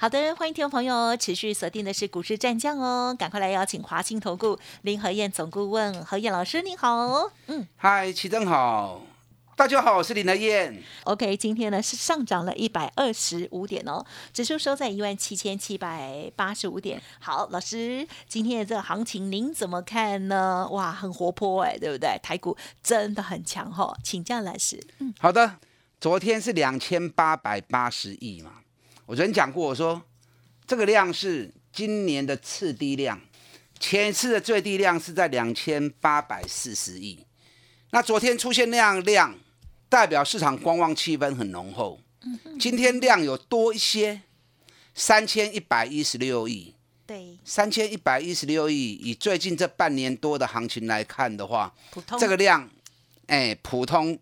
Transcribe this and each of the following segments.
好的，欢迎听众朋友持续锁定的是股市战将哦，赶快来邀请华兴投顾林和燕总顾问何燕老师，你好。嗯，嗨，齐正好，大家好，我是林和燕。OK，今天呢是上涨了一百二十五点哦，指数收在一万七千七百八十五点。好，老师，今天的这个行情您怎么看呢？哇，很活泼哎，对不对？台股真的很强哈，请教老师。嗯，好的，昨天是两千八百八十亿嘛。我昨天讲过，我说这个量是今年的次低量，前一次的最低量是在两千八百四十亿。那昨天出现那样量，代表市场观望气氛很浓厚。今天量有多一些，三千一百一十六亿。对，三千一百一十六亿，以最近这半年多的行情来看的话，这个量。哎，普通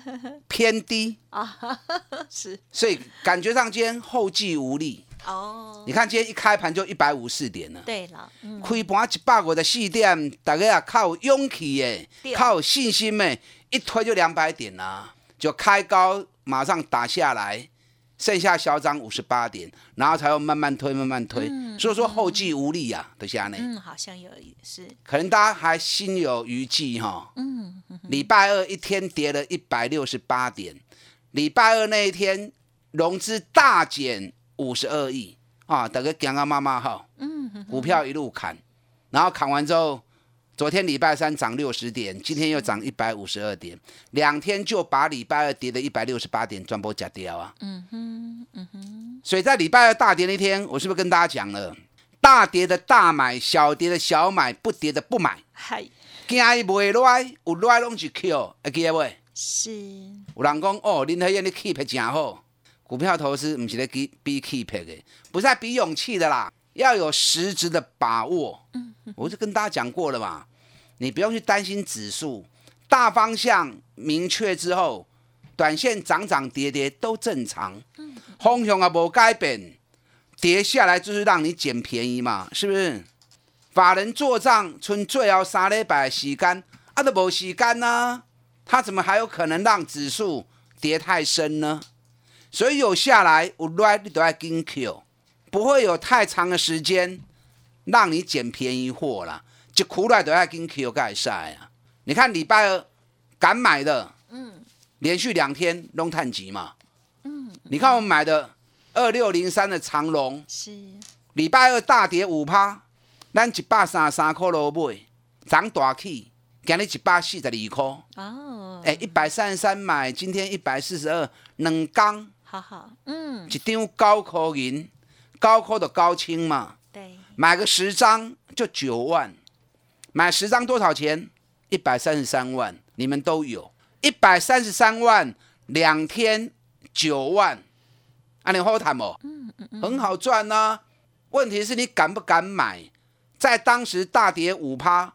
偏低。啊，是，所以感觉上今天后继无力。哦。你看今天一开盘就一百五四点了，对了，开盘一百五十四点，大家也靠勇气耶，靠信心诶，一推就两百点啦，就开高马上打下来。剩下小涨五十八点，然后才会慢慢推，慢慢推，所以说后继无力啊，等下呢。嗯，好像有是，可能大家还心有余悸哈。嗯。礼拜二一天跌了一百六十八点，礼拜二那一天融资大减五十二亿啊，大家讲啊妈妈哈。嗯。股票一路砍，然后砍完之后。昨天礼拜三涨六十点，今天又涨一百五十二点，两天就把礼拜二跌的一百六十八点转波假掉啊！嗯哼，嗯哼。所以在礼拜二大跌那天，我是不是跟大家讲了，大跌的大买，小跌的小买，不跌的不买。嗨，惊伊袂来，有来拢是 Q，会记得未？是。有人讲哦，林和燕你 keep 真好，股票投资唔是在比比 keep 的，不是在比勇气的啦，要有实质的把握。嗯，我就跟大家讲过了嘛。你不用去担心指数大方向明确之后，短线涨涨跌跌都正常。方向啊无改变，跌下来就是让你捡便宜嘛，是不是？法人做账，存最后三礼拜时间，啊都无时间呢，他怎么还有可能让指数跌太深呢？所以有下来，有来你都要跟 Q，不会有太长的时间让你捡便宜货了。就苦来都要跟 Q 盖晒啊！你看礼拜二敢买的，嗯，连续两天弄探级嘛，嗯，你看我们买的二六零三的长龙，是。礼拜二大跌五趴，咱一百三十三块落买，涨大起，今日一百四十二块，哦，哎，一百三十三买，今天一百四十二，两缸，好好，嗯，一张高科银，高科的高清嘛，对，买个十张就九万。买十张多少钱？一百三十三万，你们都有。一百三十三万，两天九万，啊，你好谈不？嗯嗯嗯，很好赚呐。问题是你敢不敢买？在当时大跌五趴，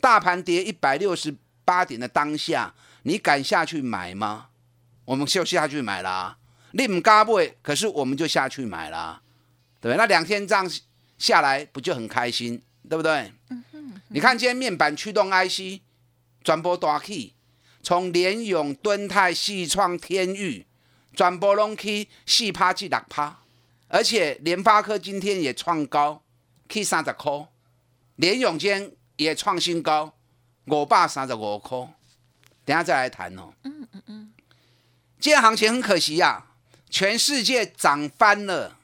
大盘跌一百六十八点的当下，你敢下去买吗？我们就下去买啦。你唔敢买，可是我们就下去买啦，对不对？那两天这样下来，不就很开心，对不对？嗯。你看今天面板驱动 IC 转播大起，从联永、敦泰、细创、天域转播拢去四趴至六趴，而且联发科今天也创高，去三十块，联永间也创新高，五百三十五块，等下再来谈哦。嗯嗯嗯，今天行情很可惜呀，全世界涨翻了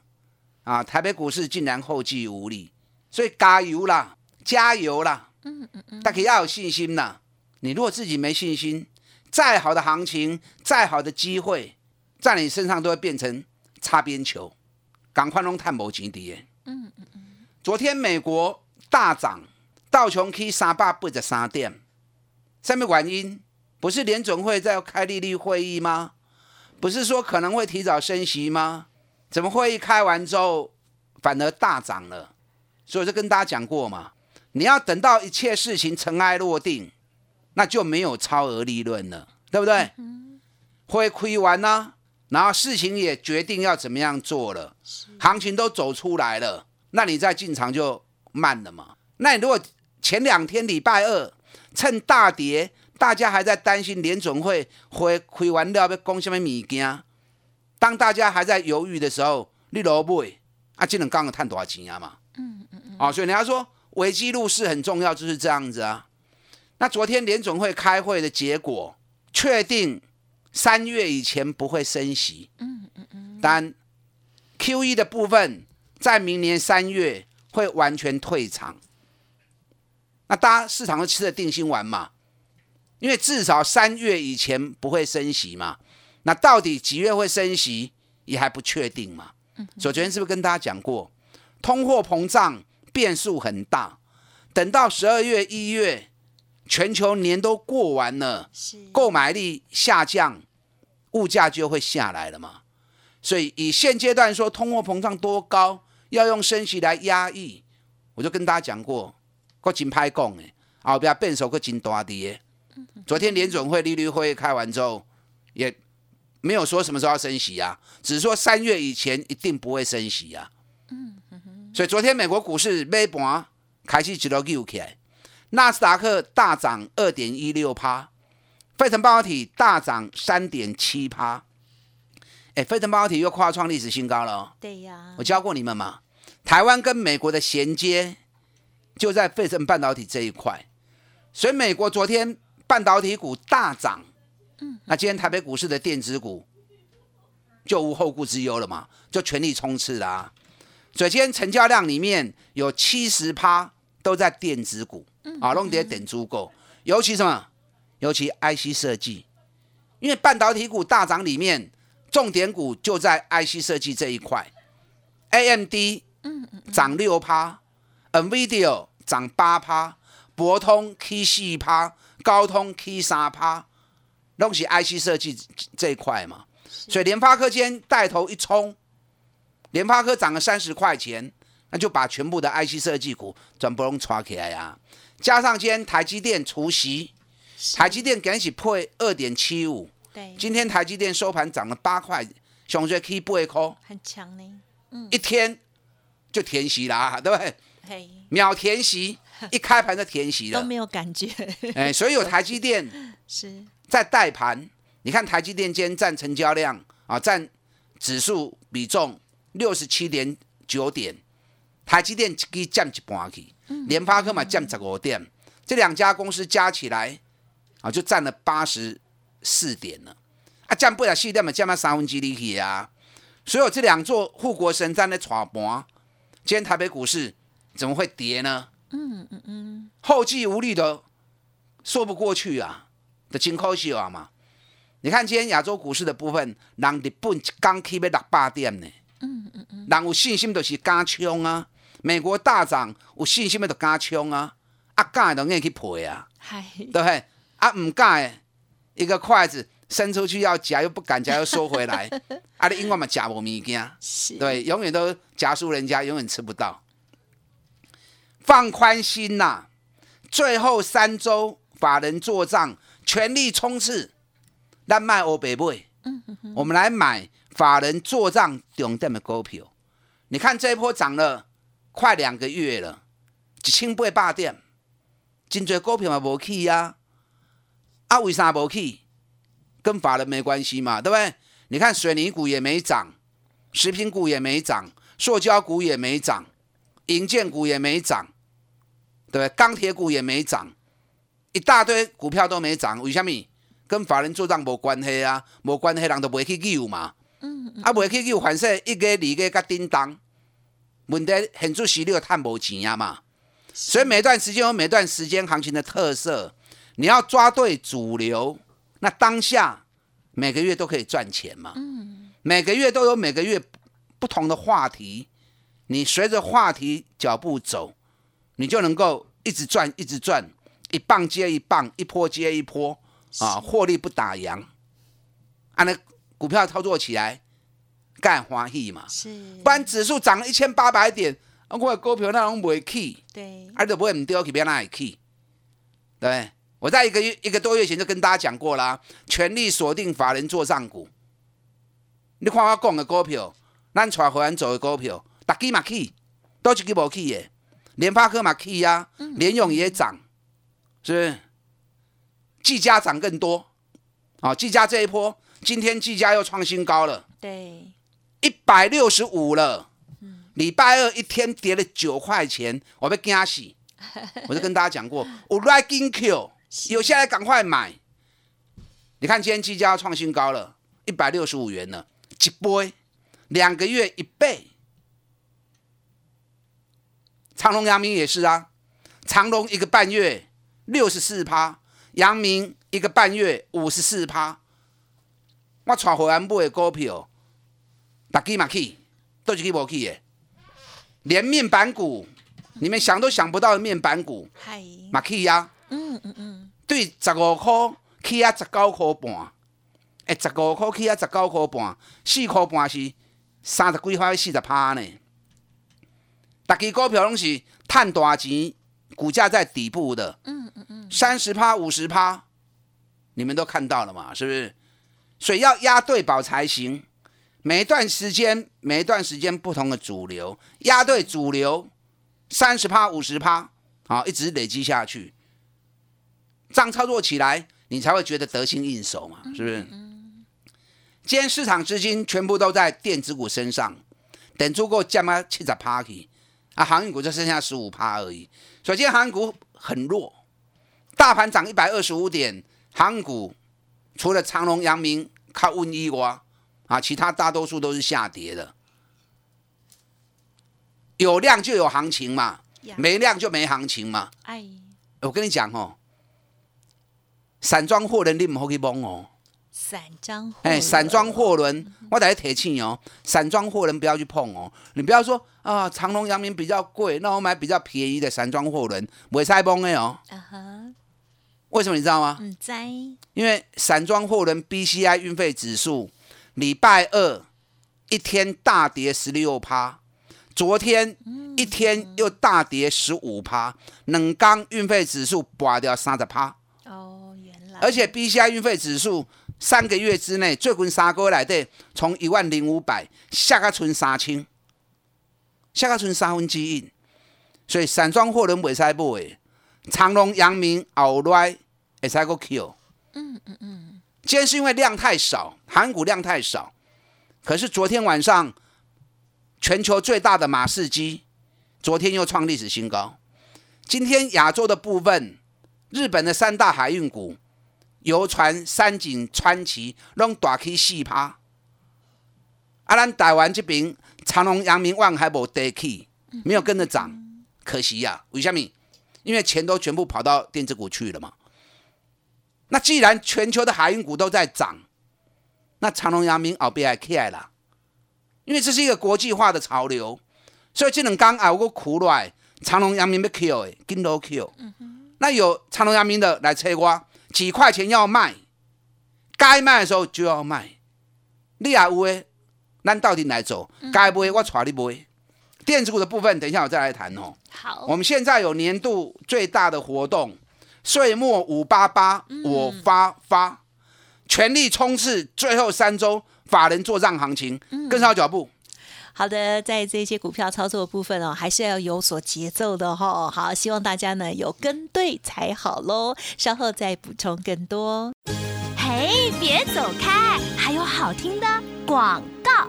啊，台北股市竟然后继无力，所以加油啦！加油啦！嗯嗯嗯，大家要有信心啦。你如果自己没信心，再好的行情，再好的机会，在你身上都会变成擦边球。赶快弄探某钱跌。嗯嗯嗯。昨天美国大涨，道琼斯三百八十三点，上面原因不是联总会在开利率会议吗？不是说可能会提早升息吗？怎么会议开完之后反而大涨了？所以就跟大家讲过嘛。你要等到一切事情尘埃落定，那就没有超额利润了，对不对？会亏完呢，然后事情也决定要怎么样做了，行情都走出来了，那你再进场就慢了嘛。那你如果前两天礼拜二趁大跌，大家还在担心联总会会亏完了要讲什么物件，当大家还在犹豫的时候，你落买啊，这能刚刚赚多少钱啊嘛？嗯嗯嗯。哦，所以人家说危机入市很重要，就是这样子啊。那昨天联总会开会的结果，确定三月以前不会升息。嗯嗯嗯。但 Q E 的部分在明年三月会完全退场。那大家市场都吃了定心丸嘛？因为至少三月以前不会升息嘛。那到底几月会升息也还不确定嘛。嗯。所以昨天是不是跟大家讲过，通货膨胀变数很大，等到十二月一月。全球年都过完了，购买力下降，物价就会下来了嘛。所以以现阶段说通货膨胀多高，要用升息来压抑，我就跟大家讲过，个金拍讲诶，后边变数个真大跌。昨天联准会利率会议开完之后，也没有说什么时候要升息啊，只是说三月以前一定不会升息啊。所以昨天美国股市尾盘开始一路扭起来。纳斯达克大涨二点一六趴，费城半导体大涨三点七趴。哎，费城半导体又跨创历史新高了。对呀，我教过你们嘛，台湾跟美国的衔接就在费城半导体这一块，所以美国昨天半导体股大涨。嗯，那今天台北股市的电子股就无后顾之忧了嘛，就全力冲刺啦。所以今天成交量里面有七十趴都在电子股。啊，弄点点足够，尤其什么？尤其 IC 设计，因为半导体股大涨里面，重点股就在 IC 设计这一块。AMD 嗯涨六趴，NVIDIA 涨八趴，博通 K 四趴，高通 K 三趴，弄起 IC 设计这一块嘛。所以联发科今天带头一冲，联发科涨了三十块钱，那就把全部的 IC 设计股全部拢抓起来呀。加上今天台积电除夕，台积电赶起破二点七五。对，今天台积电收盘涨了八块，熊最可以不会扣，很强呢。嗯，一天就填息啦，对不对？嘿，秒填息，一开盘就填息了，都没有感觉。哎，所以有台积电 是在带盘。你看台积电今天占成交量啊，占指数比重六十七点九点，台积电可以降一半去。联发科嘛降十五点，这两家公司加起来啊就占了八十四点了，啊降不了四点嘛降到三分之一去啊，所以这两座护国神山的炒盘，今天台北股市怎么会跌呢？嗯嗯嗯，后继无力的说不过去啊，的真可惜啊嘛。你看今天亚洲股市的部分，人日本一刚起要六百点呢，嗯嗯嗯，人有信心就是加冲啊。美国大涨，有信心的就加冲啊！啊，敢的都愿意去赔啊，对不对？啊，唔敢的，一个筷子伸出去要夹，又不敢夹，又收回来。啊，你永远嘛夹无物件，对，永远都夹输人家，永远吃不到。放宽心呐，最后三周法人做账，全力冲刺，咱卖欧北贝。嗯我们来买法人做账重点的股票。你看这一波涨了。快两个月了，一千八百点，真侪股票嘛无起呀？啊，为啥无起？跟法人没关系嘛，对不对？你看水泥股也没涨，食品股也没涨，塑胶股也没涨，银建股也没涨，对不对？钢铁股也没涨，一大堆股票都没涨，为什么？跟法人做账无关系啊，无关系，人都不会去救嘛。啊，不会去救，反正一个二个甲叮当。问题很主席，你有探无钱呀嘛？所以每段时间有每段时间行情的特色，你要抓对主流，那当下每个月都可以赚钱嘛。嗯，每个月都有每个月不同的话题，你随着话题脚步走，你就能够一直赚，一直赚，一棒接一棒，一波接一波啊，获利不打烊。按那股票操作起来。干欢喜嘛？是，不然指数涨了一千八百点，我股票那种不会起，对，而且不会唔掉去，边那会去，对，我在一个月一个多月前就跟大家讲过啦，全力锁定法人做账股。你看我讲的股票，咱带会员做的股票，大基嘛起，都一支无起的，联发科嘛起啊，联永也涨，是不是？技嘉涨更多，啊，技嘉这一波，今天技嘉又创新高了，对，一百六十五了。礼拜二一天跌了九块钱，我被惊死。我就跟大家讲过，我来跟 Q，有下来赶快买。你看今天技嘉创新高了，一百六十五元了，一倍，两个月一倍。长隆、阳明也是啊，长隆一个半月六十四趴，阳明一个半月五十四趴。我带回来买的股票，大基嘛去，都是去无去的。连面板股，你们想都想不到的面板股，嗨，嘛去啊，嗯嗯嗯，对，十五块去啊十九块半，哎，十五块起啊十九块半，四块半是三十几块四十趴呢。大家股票拢是赚大钱，股价在底部的，嗯嗯嗯，三十趴五十趴，你们都看到了嘛，是不是？所以要压对宝才行。每一段时间，每一段时间不同的主流，压对主流，三十趴、五十趴，好，一直累积下去，这样操作起来，你才会觉得得心应手嘛，是不是？今天市场资金全部都在电子股身上，等足够降嘛七十趴去，啊，航运股就剩下十五趴而已。所以今天航运股很弱，大盘涨一百二十五点，航股除了长隆、阳明靠温一瓜。啊，其他大多数都是下跌的，有量就有行情嘛，没量就没行情嘛。哎，我跟你讲哦，散装货轮你唔好去碰哦。散装哎，散装货轮我得提醒哦，散装货轮不要去碰哦。你不要说啊，长隆、阳明比较贵，那我买比较便宜的散装货轮，不会塞崩的哦。啊哈，为什么你知道吗？嗯，在，因为散装货轮 BCI 运费指数。礼拜二一天大跌十六趴，昨天一天又大跌十五趴，冷钢运费指数拔掉三十趴。哦，原来。而且 B C I 运费指数三个月之内最近三个月来的从一万零五百下个存三千，下个存三分之一。所以散装货轮袂使买，长隆、阳明、后来会使个 Q。嗯嗯嗯。今天是因为量太少，韩股量太少。可是昨天晚上，全球最大的马士基昨天又创历史新高。今天亚洲的部分，日本的三大海运股，游船、三井、川崎拢大起四趴。啊，咱台湾这边长隆、阳明、万还无跌起，没有跟着涨，可惜呀。为什么？因为钱都全部跑到电子股去了嘛。那既然全球的海运股都在涨，那长隆、阳明、奥比还起来了，因为这是一个国际化的潮流，所以这两刚啊，我苦来，长隆、阳明被 kill 哎，跟都 kill。那有长隆、阳明的来催我，几块钱要卖，该卖的时候就要卖。你也有诶，咱到底来走？该卖我带你卖。电子股的部分，等一下我再来谈哦。好，我们现在有年度最大的活动。岁末五八八，我发发，全力冲刺最后三周法人做账行情，跟上脚步。好的，在这些股票操作部分哦，还是要有所节奏的哈。好，希望大家呢有跟对才好喽。稍后再补充更多。嘿，别走开，还有好听的广。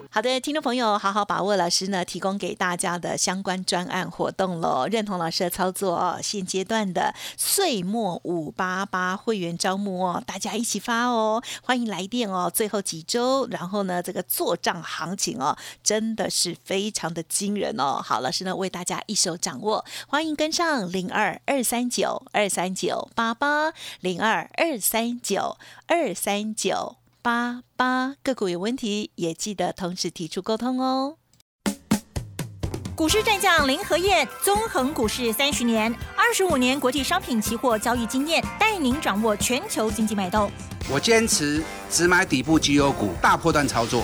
好的，听众朋友，好好把握老师呢提供给大家的相关专案活动喽，认同老师的操作哦。现阶段的岁末五八八会员招募哦，大家一起发哦，欢迎来电哦。最后几周，然后呢，这个做账行情哦，真的是非常的惊人哦。好，老师呢为大家一手掌握，欢迎跟上零二二三九二三九八八零二二三九二三九。八八个股有问题，也记得同时提出沟通哦。股市战将林和燕，纵横股市三十年，二十五年国际商品期货交易经验，带您掌握全球经济脉动。我坚持只买底部绩优股，大波段操作。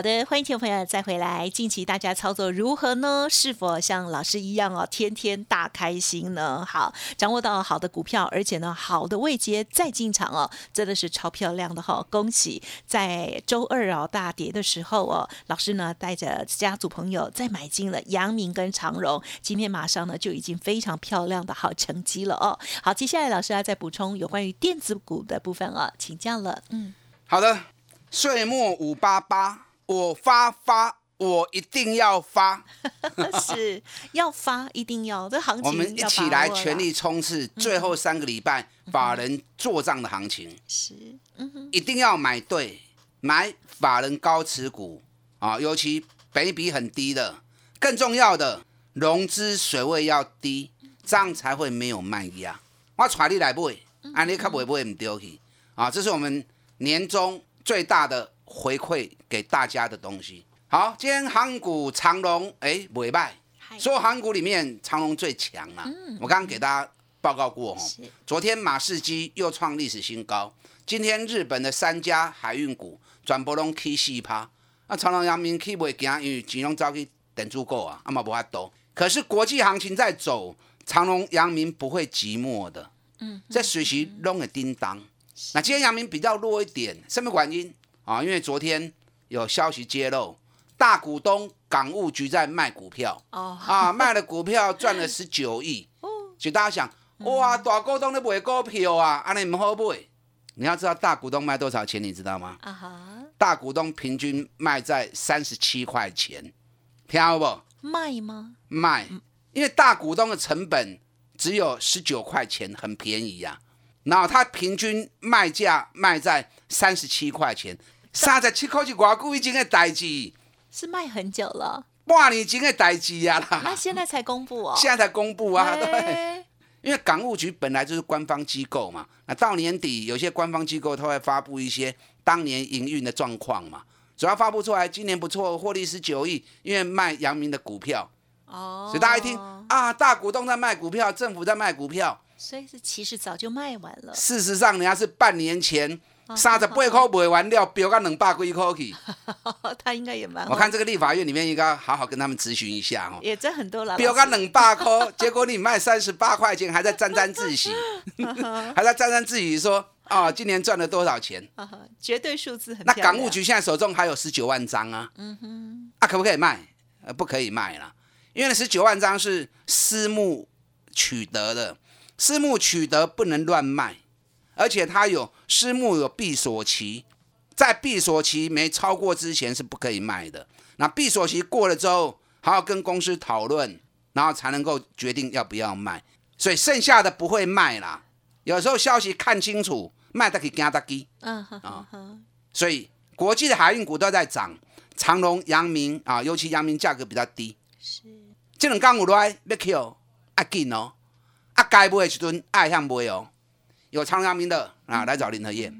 好的，欢迎听众朋友再回来。近期大家操作如何呢？是否像老师一样哦，天天大开心呢？好，掌握到好的股票，而且呢，好的位阶再进场哦，真的是超漂亮的哈！恭喜在周二哦大跌的时候哦，老师呢带着家族朋友再买进了阳明跟长荣，今天马上呢就已经非常漂亮的好成绩了哦。好，接下来老师要再补充有关于电子股的部分哦，请教了。嗯，好的，岁末五八八。我发发，我一定要发，是要发，一定要这行情。我们一起来全力冲刺最后三个礼拜法人做账的行情，是，一定要买对，买法人高持股啊，尤其北比很低的，更重要的融资水位要低，这样才会没有卖压。我带你来买，安尼卡不会不会唔丢去啊，这是我们年终最大的。回馈给大家的东西。好，今天航股长龙哎尾败，所有航股里面长龙最强了。我刚刚给大家报告过哦，昨天马士基又创历史新高，今天日本的三家海运股转波拢 K 四趴，那长龙、阳明起袂行，因为金融早去等足够啊，阿嘛无法多。可是国际行情在走，长龙、阳明不会寂寞的，嗯，在随时弄个叮当。那今天阳明比较弱一点，什么原因？啊，因为昨天有消息揭露，大股东港务局在卖股票，哦，啊，卖了股票赚了十九亿，哦，所以大家想，哇，大股东在买股票啊，安尼唔好买。你要知道大股东卖多少钱，你知道吗？啊哈，大股东平均卖在三十七块钱，听好不？卖吗？卖，因为大股东的成本只有十九块钱，很便宜呀。然后他平均卖价卖在三十七块钱。三十七块是外久以前的代志，是卖很久了，半年前的代志呀啦。那现在才公布哦，现在才公布啊，对。因为港务局本来就是官方机构嘛，那到年底有些官方机构他会发布一些当年营运的状况嘛，主要发布出来，今年不错，获利十九亿，因为卖阳明的股票。哦。所以大家一听啊，大股东在卖股票，政府在卖股票，所以是其实早就卖完了。事实上，人家是半年前。三十八块卖完了，飙到两百几块去。他应该也蛮……我看这个立法院里面应该好好跟他们咨询一下哦。也挣很多了。飙到两百块，结果你卖三十八块钱，还在沾沾自喜，还在沾沾自喜说啊，今年赚了多少钱？绝对数字很。那港务局现在手中还有十九万张啊。嗯哼。啊，可不可以卖？呃，不可以卖了，因为十九万张是私募取得的，私募取得不能乱卖。而且它有私募有闭锁期，在闭锁期没超过之前是不可以卖的。那闭锁期过了之后，还要跟公司讨论，然后才能够决定要不要卖。所以剩下的不会卖啦。有时候消息看清楚，卖的可以加大基。嗯哼啊，所以国际的海运股都在涨，长隆、阳明啊，尤其阳明价格比较低。是，这两港有来要 Q 啊紧哦，啊该买的时阵爱向买哦。有长阳明的啊，来找林和燕。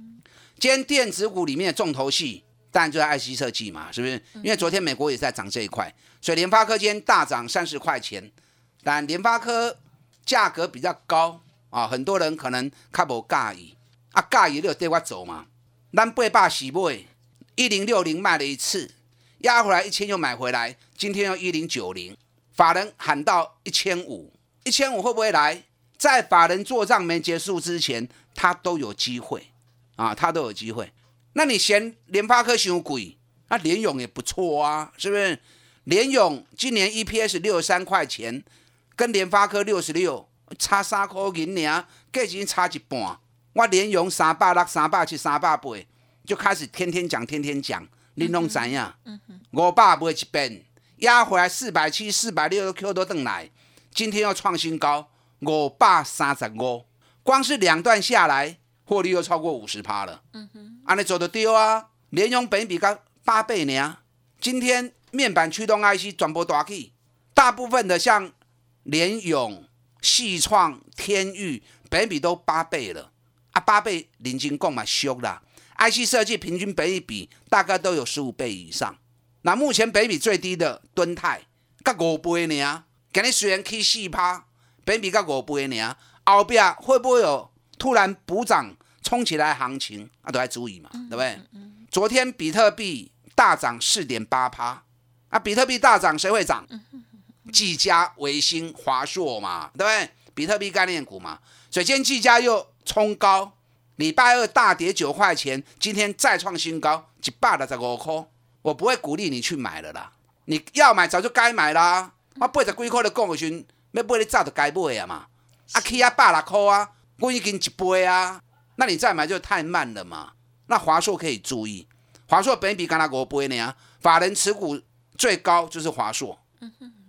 今天电子股里面的重头戏，当然就在 IC 设计嘛，是不是？因为昨天美国也在涨这一块，所以联发科今天大涨三十块钱。但联发科价格比较高啊，很多人可能看不介意啊，介意就带我走嘛。咱八百洗买一零六零卖了一次，压回来一千又买回来，今天又一零九零，法人喊到一千五，一千五会不会来？在法人做账没结束之前，他都有机会啊，他都有机会。那你嫌联发科太贵，那联勇也不错啊，是不是？联勇今年 EPS 六十三块钱，跟联发科六十六差三块银两，价钱差一半。我联勇三百六、三百七、三百八，就开始天天讲，天天讲，玲珑怎样？五百买一遍，压回来四百七、四百六 Q 都登来，今天又创新高，五百三十五，光是两段下来，获利又超过五十趴了。嗯哼，安尼做得丢啊！联用本比刚八倍呢，今天面板驱动 IC 转播大起，大部分的像联永、细创、天域，本比都八倍了啊，八倍领金购买修啦。IC 设计平均本比大概都有十五倍以上。那目前北比最低的敦泰，才五倍呢。今日虽然起四趴，北比才五倍呢。后壁会不会有突然补涨冲起来行情啊？都要注意嘛，对不对？昨天比特币大涨四点八趴，啊，比特币大涨谁会涨？技嘉、维新、华硕嘛，对不对？比特币概念股嘛。所以今天技嘉又冲高，礼拜二大跌九块钱，今天再创新高，一百六十五块。我不会鼓励你去买了啦，你要买早就该买啦。啊八十几块的讲时，要买你早就该买啊嘛。啊，起啊百来块啊，我已经一倍啊。那你再买就太慢了嘛。那华硕可以注意，华硕本比刚才五倍呢，法人持股最高就是华硕。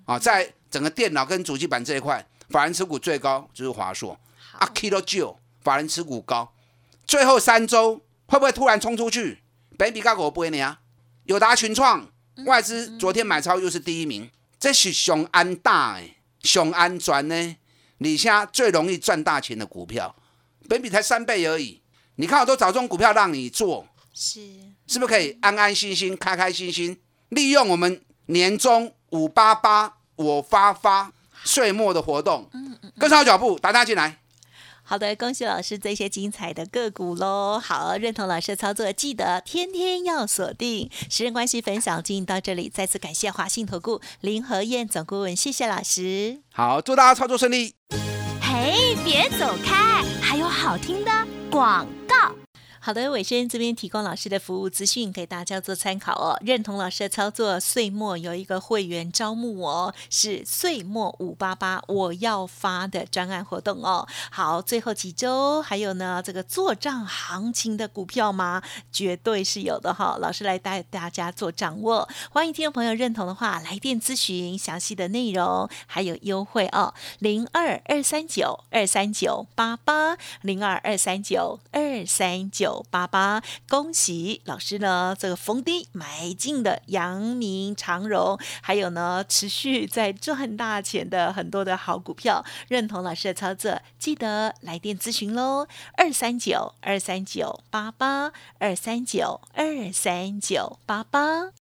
啊，在整个电脑跟主机板这一块，法人持股最高就是华硕。啊，Kilo 九，法人持股高。最后三周会不会突然冲出去？本比刚五倍呢？友达群创外资昨天买超又是第一名，这是熊安大诶，熊安全呢，你现在最容易赚大钱的股票，本比才三倍而已。你看我都找这种股票让你做，是是不是可以安安心心、开开心心利用我们年终五八八我发发岁末的活动，跟上脚步，打他进来。好的，恭喜老师这些精彩的个股喽！好，认同老师的操作，记得天天要锁定。时间关系，分享进行到这里，再次感谢华信投顾林和燕总顾问，谢谢老师。好，祝大家操作顺利。嘿，别走开，还有好听的广告。好的，伟生这边提供老师的服务资讯给大家做参考哦。认同老师的操作，岁末有一个会员招募哦，是岁末五八八我要发的专案活动哦。好，最后几周还有呢，这个做账行情的股票吗？绝对是有的哈。老师来带大家做掌握，欢迎听众朋友认同的话，来电咨询详细的内容还有优惠哦。零二二三九二三九八八零二二三九二三九。八八，恭喜老师呢！这个逢低买进的阳明长荣，还有呢持续在赚大钱的很多的好股票，认同老师的操作，记得来电咨询喽，二三九二三九八八二三九二三九八八。